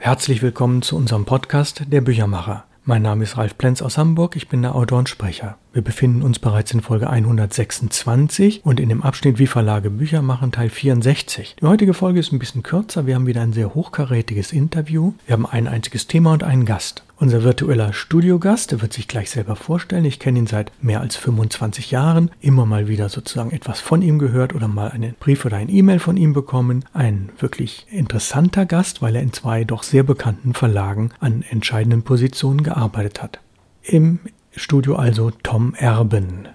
Herzlich willkommen zu unserem Podcast Der Büchermacher. Mein Name ist Ralf Plenz aus Hamburg, ich bin der Autor und Sprecher. Wir befinden uns bereits in Folge 126 und in dem Abschnitt Wie Verlage Bücher machen Teil 64. Die heutige Folge ist ein bisschen kürzer, wir haben wieder ein sehr hochkarätiges Interview. Wir haben ein einziges Thema und einen Gast. Unser virtueller Studiogast, der wird sich gleich selber vorstellen. Ich kenne ihn seit mehr als 25 Jahren. Immer mal wieder sozusagen etwas von ihm gehört oder mal einen Brief oder ein E-Mail von ihm bekommen. Ein wirklich interessanter Gast, weil er in zwei doch sehr bekannten Verlagen an entscheidenden Positionen gearbeitet hat. Im Studio also Tom Erben.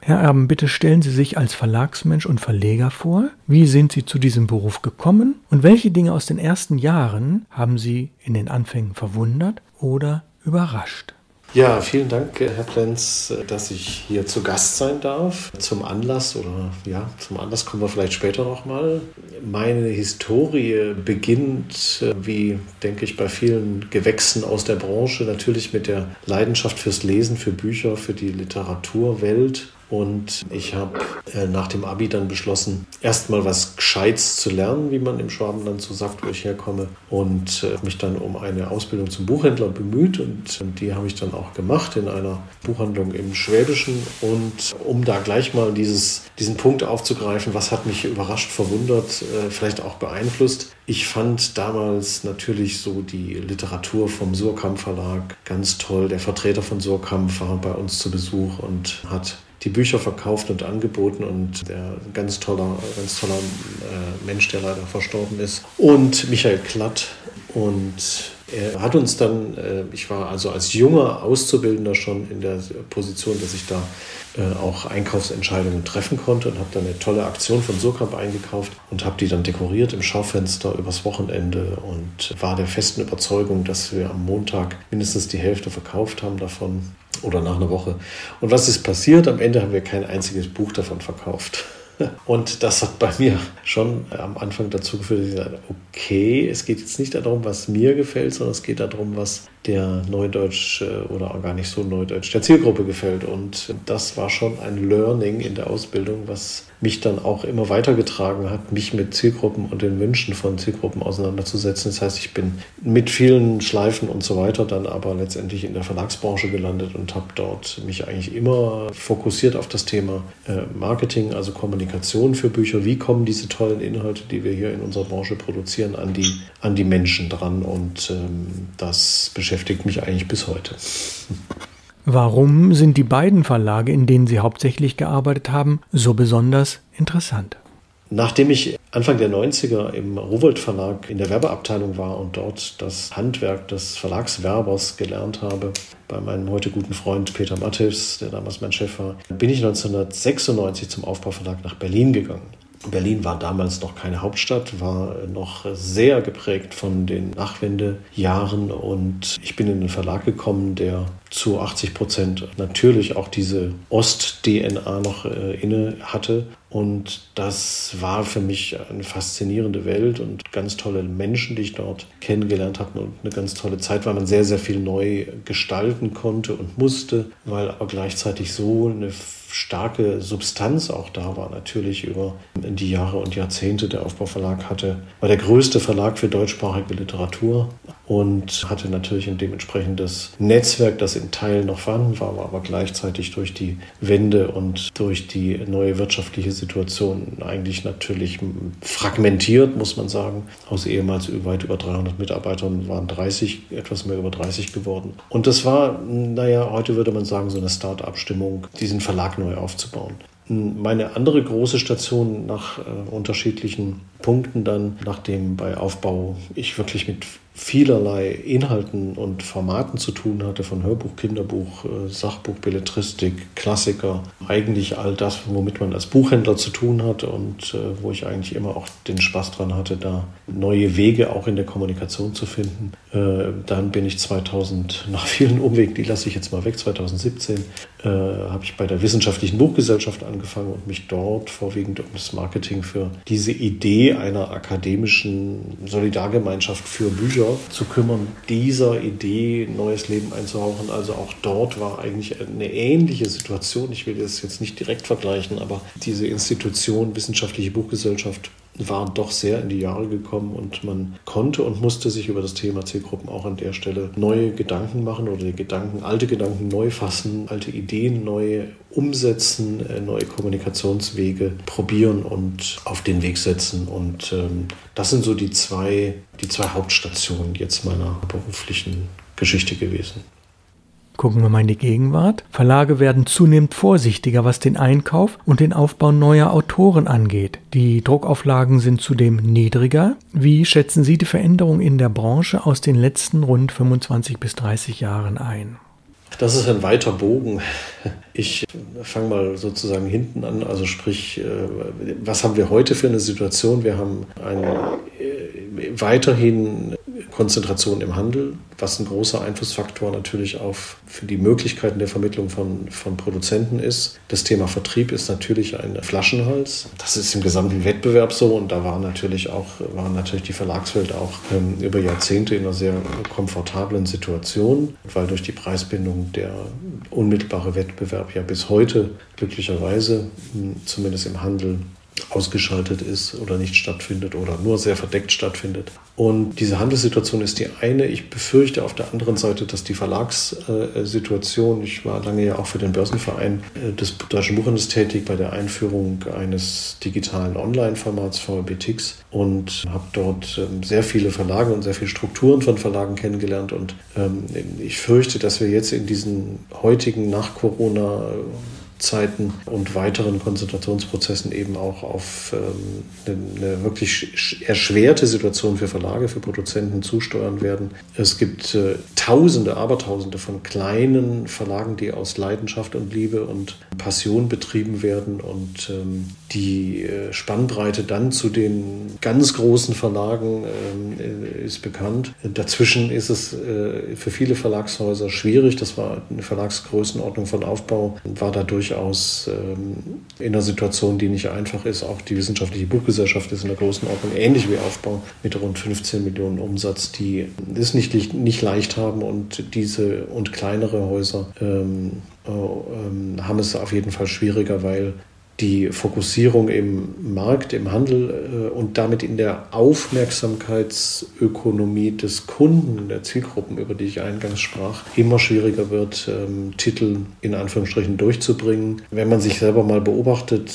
Herr Erben, bitte stellen Sie sich als Verlagsmensch und Verleger vor. Wie sind Sie zu diesem Beruf gekommen und welche Dinge aus den ersten Jahren haben Sie in den Anfängen verwundert oder überrascht? Ja, vielen Dank, Herr Plenz, dass ich hier zu Gast sein darf. Zum Anlass oder ja, zum Anlass kommen wir vielleicht später nochmal. Meine Historie beginnt, wie denke ich, bei vielen Gewächsen aus der Branche, natürlich mit der Leidenschaft fürs Lesen, für Bücher, für die Literaturwelt und ich habe äh, nach dem Abi dann beschlossen, erstmal was Gescheites zu lernen, wie man im Schwabenland so sagt, wo ich herkomme. Und äh, mich dann um eine Ausbildung zum Buchhändler bemüht. Und, und die habe ich dann auch gemacht in einer Buchhandlung im Schwäbischen. Und um da gleich mal dieses, diesen Punkt aufzugreifen, was hat mich überrascht, verwundert, äh, vielleicht auch beeinflusst. Ich fand damals natürlich so die Literatur vom Surkamp Verlag ganz toll. Der Vertreter von Surkamp war bei uns zu Besuch und hat die Bücher verkauft und angeboten und der ganz toller, ganz toller äh, Mensch, der leider verstorben ist. Und Michael Klatt. Und er hat uns dann, äh, ich war also als junger Auszubildender schon in der Position, dass ich da äh, auch Einkaufsentscheidungen treffen konnte und habe dann eine tolle Aktion von Surkamp eingekauft und habe die dann dekoriert im Schaufenster übers Wochenende und war der festen Überzeugung, dass wir am Montag mindestens die Hälfte verkauft haben davon oder nach einer Woche. Und was ist passiert? Am Ende haben wir kein einziges Buch davon verkauft. Und das hat bei mir schon am Anfang dazu geführt, dass ich gesagt okay, es geht jetzt nicht darum, was mir gefällt, sondern es geht darum, was der Neudeutsch oder gar nicht so Neudeutsch der Zielgruppe gefällt. Und das war schon ein Learning in der Ausbildung, was mich dann auch immer weitergetragen hat, mich mit Zielgruppen und den Wünschen von Zielgruppen auseinanderzusetzen. Das heißt, ich bin mit vielen Schleifen und so weiter dann aber letztendlich in der Verlagsbranche gelandet und habe dort mich eigentlich immer fokussiert auf das Thema äh, Marketing, also Kommunikation für Bücher. Wie kommen diese tollen Inhalte, die wir hier in unserer Branche produzieren, an die, an die Menschen dran? Und ähm, das beschäftigt mich eigentlich bis heute. Warum sind die beiden Verlage, in denen Sie hauptsächlich gearbeitet haben, so besonders interessant? Nachdem ich Anfang der 90er im Rowold Verlag in der Werbeabteilung war und dort das Handwerk des Verlagswerbers gelernt habe, bei meinem heute guten Freund Peter Matthews, der damals mein Chef war, bin ich 1996 zum Aufbauverlag nach Berlin gegangen. Berlin war damals noch keine Hauptstadt, war noch sehr geprägt von den Nachwendejahren und ich bin in den Verlag gekommen, der zu 80 Prozent natürlich auch diese Ost-DNA noch äh, inne hatte. Und das war für mich eine faszinierende Welt und ganz tolle Menschen, die ich dort kennengelernt habe und eine ganz tolle Zeit, weil man sehr, sehr viel neu gestalten konnte und musste, weil aber gleichzeitig so eine starke Substanz auch da war, natürlich über die Jahre und Jahrzehnte. Der Aufbauverlag hatte, war der größte Verlag für deutschsprachige Literatur und hatte natürlich ein dementsprechendes Netzwerk, das in Teilen noch vorhanden war, war aber gleichzeitig durch die Wende und durch die neue wirtschaftliche Situation eigentlich natürlich fragmentiert, muss man sagen. Aus ehemals weit über 300 Mitarbeitern waren 30, etwas mehr über 30 geworden. Und das war, naja, heute würde man sagen, so eine Start-up-Stimmung, diesen Verlag neu aufzubauen. Meine andere große Station nach äh, unterschiedlichen Punkten dann, nachdem bei Aufbau ich wirklich mit vielerlei Inhalten und Formaten zu tun hatte, von Hörbuch, Kinderbuch, äh, Sachbuch, Belletristik, Klassiker, eigentlich all das, womit man als Buchhändler zu tun hat und äh, wo ich eigentlich immer auch den Spaß dran hatte, da neue Wege auch in der Kommunikation zu finden. Äh, dann bin ich 2000, nach vielen Umwegen, die lasse ich jetzt mal weg, 2017, habe ich bei der Wissenschaftlichen Buchgesellschaft angefangen und mich dort vorwiegend um das Marketing für diese Idee einer akademischen Solidargemeinschaft für Bücher zu kümmern, dieser Idee neues Leben einzuhauchen. Also auch dort war eigentlich eine ähnliche Situation. Ich will das jetzt nicht direkt vergleichen, aber diese Institution, Wissenschaftliche Buchgesellschaft, war doch sehr in die Jahre gekommen und man konnte und musste sich über das Thema Zielgruppen auch an der Stelle neue Gedanken machen oder die Gedanken, alte Gedanken neu fassen, alte Ideen neu umsetzen, äh, neue Kommunikationswege probieren und auf den Weg setzen. Und ähm, das sind so die zwei, die zwei Hauptstationen jetzt meiner beruflichen Geschichte gewesen. Gucken wir mal in die Gegenwart. Verlage werden zunehmend vorsichtiger, was den Einkauf und den Aufbau neuer Autoren angeht. Die Druckauflagen sind zudem niedriger. Wie schätzen Sie die Veränderung in der Branche aus den letzten rund 25 bis 30 Jahren ein? Das ist ein weiter Bogen. Ich fange mal sozusagen hinten an. Also sprich, äh, was haben wir heute für eine Situation? Wir haben eine äh, weiterhin Konzentration im Handel, was ein großer Einflussfaktor natürlich auf für die Möglichkeiten der Vermittlung von, von Produzenten ist. Das Thema Vertrieb ist natürlich ein Flaschenhals. Das ist im gesamten Wettbewerb so und da war natürlich auch, war natürlich die Verlagswelt auch ähm, über Jahrzehnte in einer sehr komfortablen Situation, weil durch die Preisbindung der unmittelbare Wettbewerb ja bis heute glücklicherweise, hm, zumindest im Handel, ausgeschaltet ist oder nicht stattfindet oder nur sehr verdeckt stattfindet. Und diese Handelssituation ist die eine. Ich befürchte auf der anderen Seite, dass die Verlagssituation, ich war lange ja auch für den Börsenverein äh, des Deutschen Buchhandels tätig bei der Einführung eines digitalen Online-Formats VBTX und habe dort ähm, sehr viele Verlage und sehr viele Strukturen von Verlagen kennengelernt. Und ähm, ich fürchte, dass wir jetzt in diesen heutigen Nach-Corona- Zeiten und weiteren Konzentrationsprozessen eben auch auf ähm, eine, wirklich erschwerte Situation für Verlage, für Produzenten zusteuern werden. Es gibt äh, Tausende, Abertausende von kleinen Verlagen, die aus Leidenschaft und Liebe und Passion betrieben werden und ähm, die äh, Spannbreite dann zu den ganz großen Verlagen äh, ist bekannt. Dazwischen ist es äh, für viele Verlagshäuser schwierig. Das war eine Verlagsgrößenordnung von Aufbau, war dadurch durchaus ähm, in einer Situation, die nicht einfach ist. Auch die wissenschaftliche Buchgesellschaft ist in der Größenordnung ähnlich wie Aufbau mit rund 15 Millionen Umsatz, die es nicht, nicht leicht haben und diese und kleinere Häuser ähm, äh, ähm, haben es auf jeden Fall schwieriger, weil die Fokussierung im Markt, im Handel äh, und damit in der Aufmerksamkeitsökonomie des Kunden, der Zielgruppen, über die ich eingangs sprach, immer schwieriger wird, ähm, Titel in Anführungsstrichen durchzubringen. Wenn man sich selber mal beobachtet,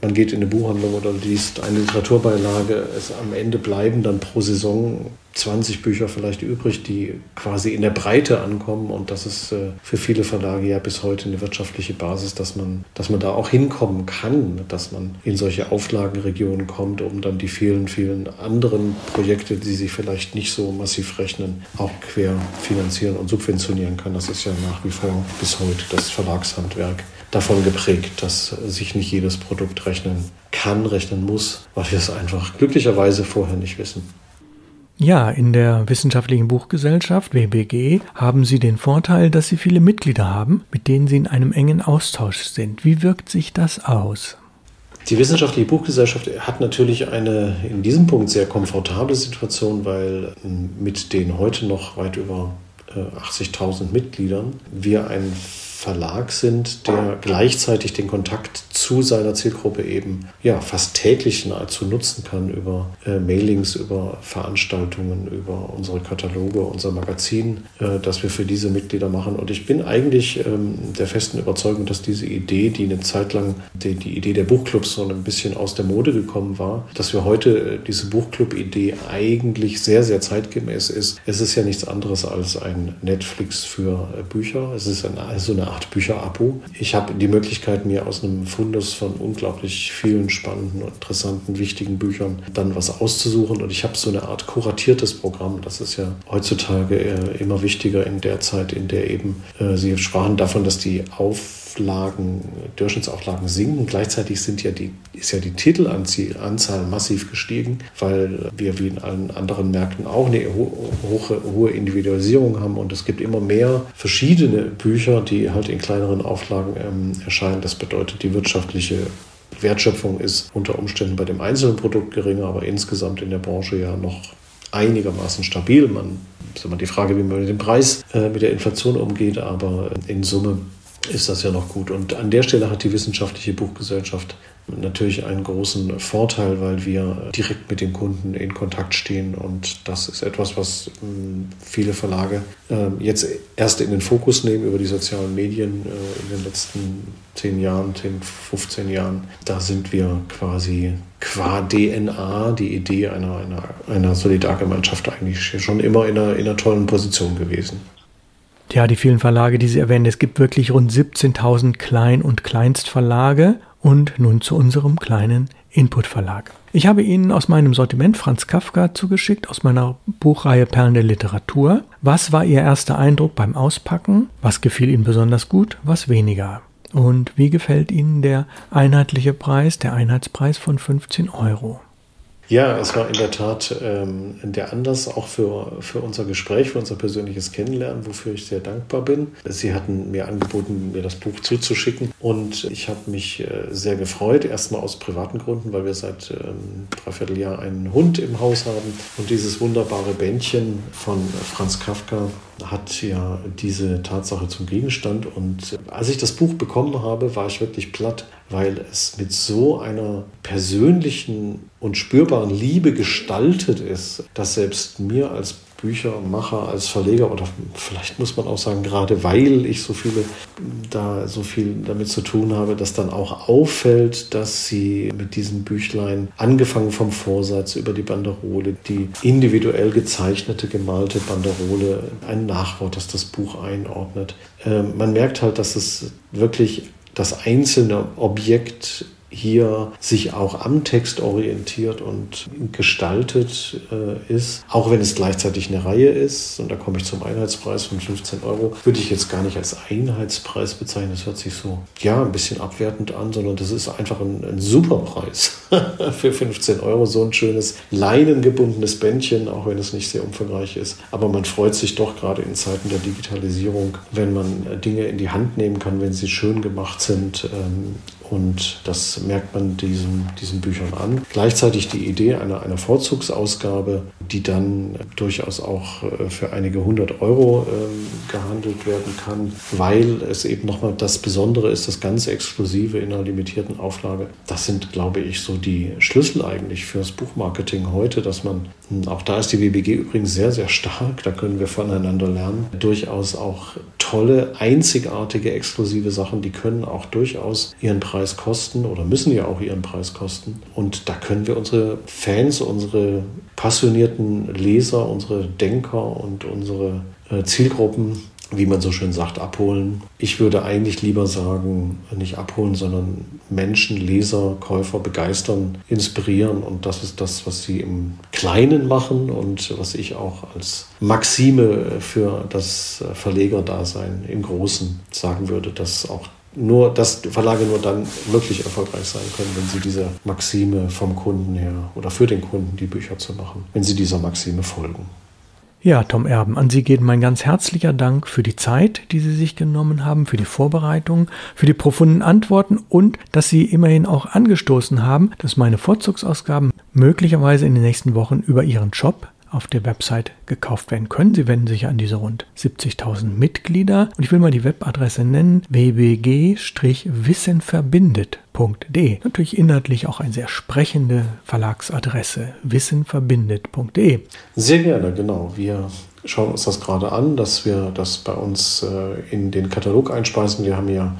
man geht in eine Buchhandlung oder liest eine Literaturbeilage, es am Ende bleiben dann pro Saison 20 Bücher vielleicht übrig, die quasi in der Breite ankommen. Und das ist äh, für viele Verlage ja bis heute eine wirtschaftliche Basis, dass man, dass man da auch hinkommen kann, dass man in solche Auflagenregionen kommt, um dann die vielen, vielen anderen Projekte, die sich vielleicht nicht so massiv rechnen, auch quer finanzieren und subventionieren kann. Das ist ja nach wie vor bis heute das Verlagshandwerk davon geprägt, dass sich nicht jedes Produkt rechnen kann, rechnen muss, weil wir es einfach glücklicherweise vorher nicht wissen. Ja, in der Wissenschaftlichen Buchgesellschaft WBG haben Sie den Vorteil, dass Sie viele Mitglieder haben, mit denen Sie in einem engen Austausch sind. Wie wirkt sich das aus? Die Wissenschaftliche Buchgesellschaft hat natürlich eine in diesem Punkt sehr komfortable Situation, weil mit den heute noch weit über 80.000 äh, Mitgliedern wir ein Verlag sind, der gleichzeitig den Kontakt zu seiner Zielgruppe eben ja, fast täglich nahezu nutzen kann über äh, Mailings, über Veranstaltungen, über unsere Kataloge, unser Magazin, äh, das wir für diese Mitglieder machen. Und ich bin eigentlich ähm, der festen Überzeugung, dass diese Idee, die eine Zeit lang die, die Idee der Buchclubs so ein bisschen aus der Mode gekommen war, dass wir heute äh, diese Buchclub-Idee eigentlich sehr, sehr zeitgemäß ist. Es ist ja nichts anderes als ein Netflix für äh, Bücher. Es ist eine, also eine Art Bücherabo. Ich habe die Möglichkeit, mir aus einem Fundus von unglaublich vielen spannenden, interessanten, wichtigen Büchern dann was auszusuchen. Und ich habe so eine Art kuratiertes Programm. Das ist ja heutzutage immer wichtiger in der Zeit, in der eben äh, Sie sprachen davon, dass die Auf Auflagen, Durchschnittsauflagen sinken. Gleichzeitig sind ja die, ist ja die Titelanzahl massiv gestiegen, weil wir wie in allen anderen Märkten auch eine hohe, hohe Individualisierung haben und es gibt immer mehr verschiedene Bücher, die halt in kleineren Auflagen ähm, erscheinen. Das bedeutet, die wirtschaftliche Wertschöpfung ist unter Umständen bei dem einzelnen Produkt geringer, aber insgesamt in der Branche ja noch einigermaßen stabil. Man ist immer die Frage, wie man mit dem Preis, äh, mit der Inflation umgeht, aber in Summe ist das ja noch gut. Und an der Stelle hat die Wissenschaftliche Buchgesellschaft natürlich einen großen Vorteil, weil wir direkt mit den Kunden in Kontakt stehen und das ist etwas, was hm, viele Verlage ähm, jetzt erst in den Fokus nehmen über die sozialen Medien äh, in den letzten 10 Jahren, 10, 15 Jahren. Da sind wir quasi qua DNA, die Idee einer, einer, einer Solidargemeinschaft eigentlich schon immer in einer, in einer tollen Position gewesen. Ja, die vielen Verlage, die Sie erwähnen, es gibt wirklich rund 17.000 Klein- und Kleinstverlage. Und nun zu unserem kleinen Input-Verlag. Ich habe Ihnen aus meinem Sortiment Franz Kafka zugeschickt, aus meiner Buchreihe Perlen der Literatur. Was war Ihr erster Eindruck beim Auspacken? Was gefiel Ihnen besonders gut? Was weniger? Und wie gefällt Ihnen der einheitliche Preis, der Einheitspreis von 15 Euro? Ja, es war in der Tat ähm, der Anlass auch für, für unser Gespräch, für unser persönliches Kennenlernen, wofür ich sehr dankbar bin. Sie hatten mir angeboten, mir das Buch zuzuschicken und ich habe mich äh, sehr gefreut. Erstmal aus privaten Gründen, weil wir seit ähm, dreiviertel Jahr einen Hund im Haus haben und dieses wunderbare Bändchen von Franz Kafka hat ja diese Tatsache zum Gegenstand. Und äh, als ich das Buch bekommen habe, war ich wirklich platt, weil es mit so einer persönlichen und spürbaren Liebe gestaltet ist, dass selbst mir als Büchermacher, als Verleger oder vielleicht muss man auch sagen, gerade weil ich so viele da so viel damit zu tun habe, dass dann auch auffällt, dass sie mit diesem Büchlein angefangen vom Vorsatz über die Banderole, die individuell gezeichnete, gemalte Banderole, ein Nachwort, das das Buch einordnet. Ähm, man merkt halt, dass es wirklich das einzelne Objekt hier sich auch am Text orientiert und gestaltet äh, ist, auch wenn es gleichzeitig eine Reihe ist, und da komme ich zum Einheitspreis von 15 Euro, würde ich jetzt gar nicht als Einheitspreis bezeichnen, das hört sich so, ja, ein bisschen abwertend an, sondern das ist einfach ein, ein super Preis für 15 Euro, so ein schönes leinengebundenes Bändchen, auch wenn es nicht sehr umfangreich ist, aber man freut sich doch gerade in Zeiten der Digitalisierung, wenn man Dinge in die Hand nehmen kann, wenn sie schön gemacht sind ähm, und das merkt man diesen, diesen Büchern an. Gleichzeitig die Idee einer, einer Vorzugsausgabe, die dann durchaus auch äh, für einige hundert Euro äh, gehandelt werden kann, weil es eben nochmal das Besondere ist, das ganze Exklusive in einer limitierten Auflage. Das sind, glaube ich, so die Schlüssel eigentlich fürs Buchmarketing heute, dass man, hm, auch da ist die WBG übrigens sehr, sehr stark, da können wir voneinander lernen, durchaus auch tolle, einzigartige, exklusive Sachen, die können auch durchaus ihren Preis kosten oder müssen ja auch ihren Preis kosten. Und da können wir unsere Fans, unsere passionierten Leser, unsere Denker und unsere äh, Zielgruppen wie man so schön sagt, abholen. Ich würde eigentlich lieber sagen, nicht abholen, sondern Menschen, Leser, Käufer begeistern, inspirieren. Und das ist das, was sie im Kleinen machen und was ich auch als Maxime für das Verlegerdasein im Großen sagen würde, dass auch nur, dass Verlage nur dann wirklich erfolgreich sein können, wenn sie dieser Maxime vom Kunden her oder für den Kunden die Bücher zu machen, wenn sie dieser Maxime folgen. Ja, Tom Erben, an Sie geht mein ganz herzlicher Dank für die Zeit, die Sie sich genommen haben, für die Vorbereitung, für die profunden Antworten und dass Sie immerhin auch angestoßen haben, dass meine Vorzugsausgaben möglicherweise in den nächsten Wochen über Ihren Job auf der Website gekauft werden können. Sie wenden sich an diese rund 70.000 Mitglieder und ich will mal die Webadresse nennen, wbg-wissenverbindet.de. Natürlich inhaltlich auch eine sehr sprechende Verlagsadresse, wissenverbindet.de. Sehr gerne, genau. Wir schauen uns das gerade an, dass wir das bei uns äh, in den Katalog einspeisen. Wir haben ja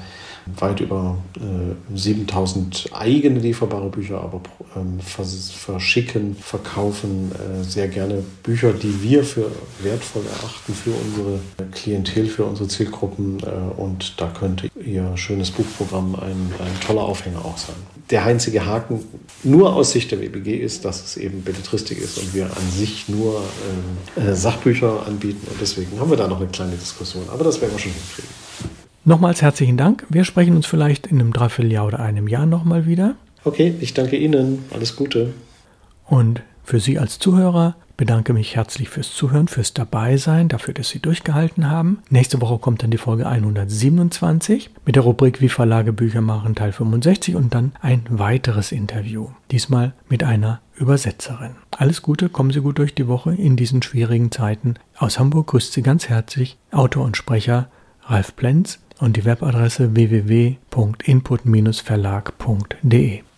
weit über äh, 7000 eigene lieferbare Bücher, aber ähm, verschicken, verkaufen äh, sehr gerne Bücher, die wir für wertvoll erachten für unsere Klientel, für unsere Zielgruppen. Äh, und da könnte Ihr schönes Buchprogramm ein, ein toller Aufhänger auch sein. Der einzige Haken nur aus Sicht der WBG ist, dass es eben Belletristik ist und wir an sich nur äh, äh, Sachbücher anbieten. Und deswegen haben wir da noch eine kleine Diskussion. Aber das werden wir schon hinkriegen. Nochmals herzlichen Dank. Wir sprechen uns vielleicht in einem Dreivierteljahr oder einem Jahr nochmal wieder. Okay, ich danke Ihnen. Alles Gute. Und für Sie als Zuhörer bedanke mich herzlich fürs Zuhören, fürs Dabeisein, dafür, dass Sie durchgehalten haben. Nächste Woche kommt dann die Folge 127 mit der Rubrik Wie Verlage Bücher machen Teil 65 und dann ein weiteres Interview. Diesmal mit einer Übersetzerin. Alles Gute, kommen Sie gut durch die Woche in diesen schwierigen Zeiten. Aus Hamburg grüßt Sie ganz herzlich Autor und Sprecher Ralf Plenz und die Webadresse www.input-verlag.de.